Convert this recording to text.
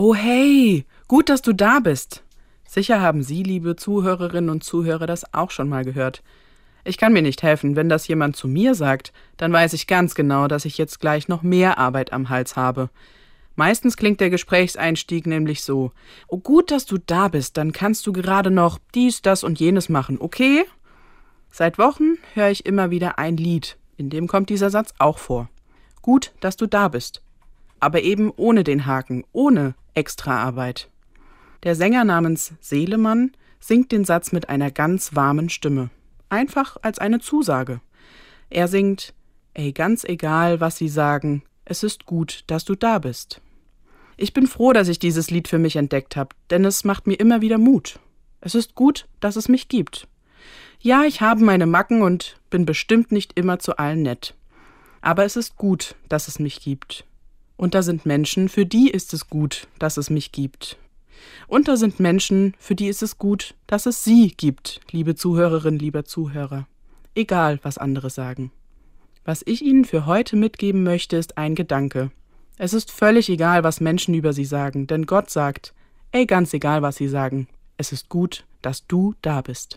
Oh hey, gut, dass du da bist. Sicher haben Sie, liebe Zuhörerinnen und Zuhörer, das auch schon mal gehört. Ich kann mir nicht helfen, wenn das jemand zu mir sagt, dann weiß ich ganz genau, dass ich jetzt gleich noch mehr Arbeit am Hals habe. Meistens klingt der Gesprächseinstieg nämlich so: Oh, gut, dass du da bist, dann kannst du gerade noch dies, das und jenes machen, okay? Seit Wochen höre ich immer wieder ein Lied, in dem kommt dieser Satz auch vor. Gut, dass du da bist. Aber eben ohne den Haken, ohne Extraarbeit. Der Sänger namens Seelemann singt den Satz mit einer ganz warmen Stimme. Einfach als eine Zusage. Er singt, ey, ganz egal, was sie sagen, es ist gut, dass du da bist. Ich bin froh, dass ich dieses Lied für mich entdeckt habe, denn es macht mir immer wieder Mut. Es ist gut, dass es mich gibt. Ja, ich habe meine Macken und bin bestimmt nicht immer zu allen nett. Aber es ist gut, dass es mich gibt. Und da sind Menschen, für die ist es gut, dass es mich gibt. Und da sind Menschen, für die ist es gut, dass es Sie gibt, liebe Zuhörerin, lieber Zuhörer. Egal, was andere sagen. Was ich Ihnen für heute mitgeben möchte, ist ein Gedanke. Es ist völlig egal, was Menschen über Sie sagen, denn Gott sagt, ey, ganz egal, was Sie sagen, es ist gut, dass du da bist.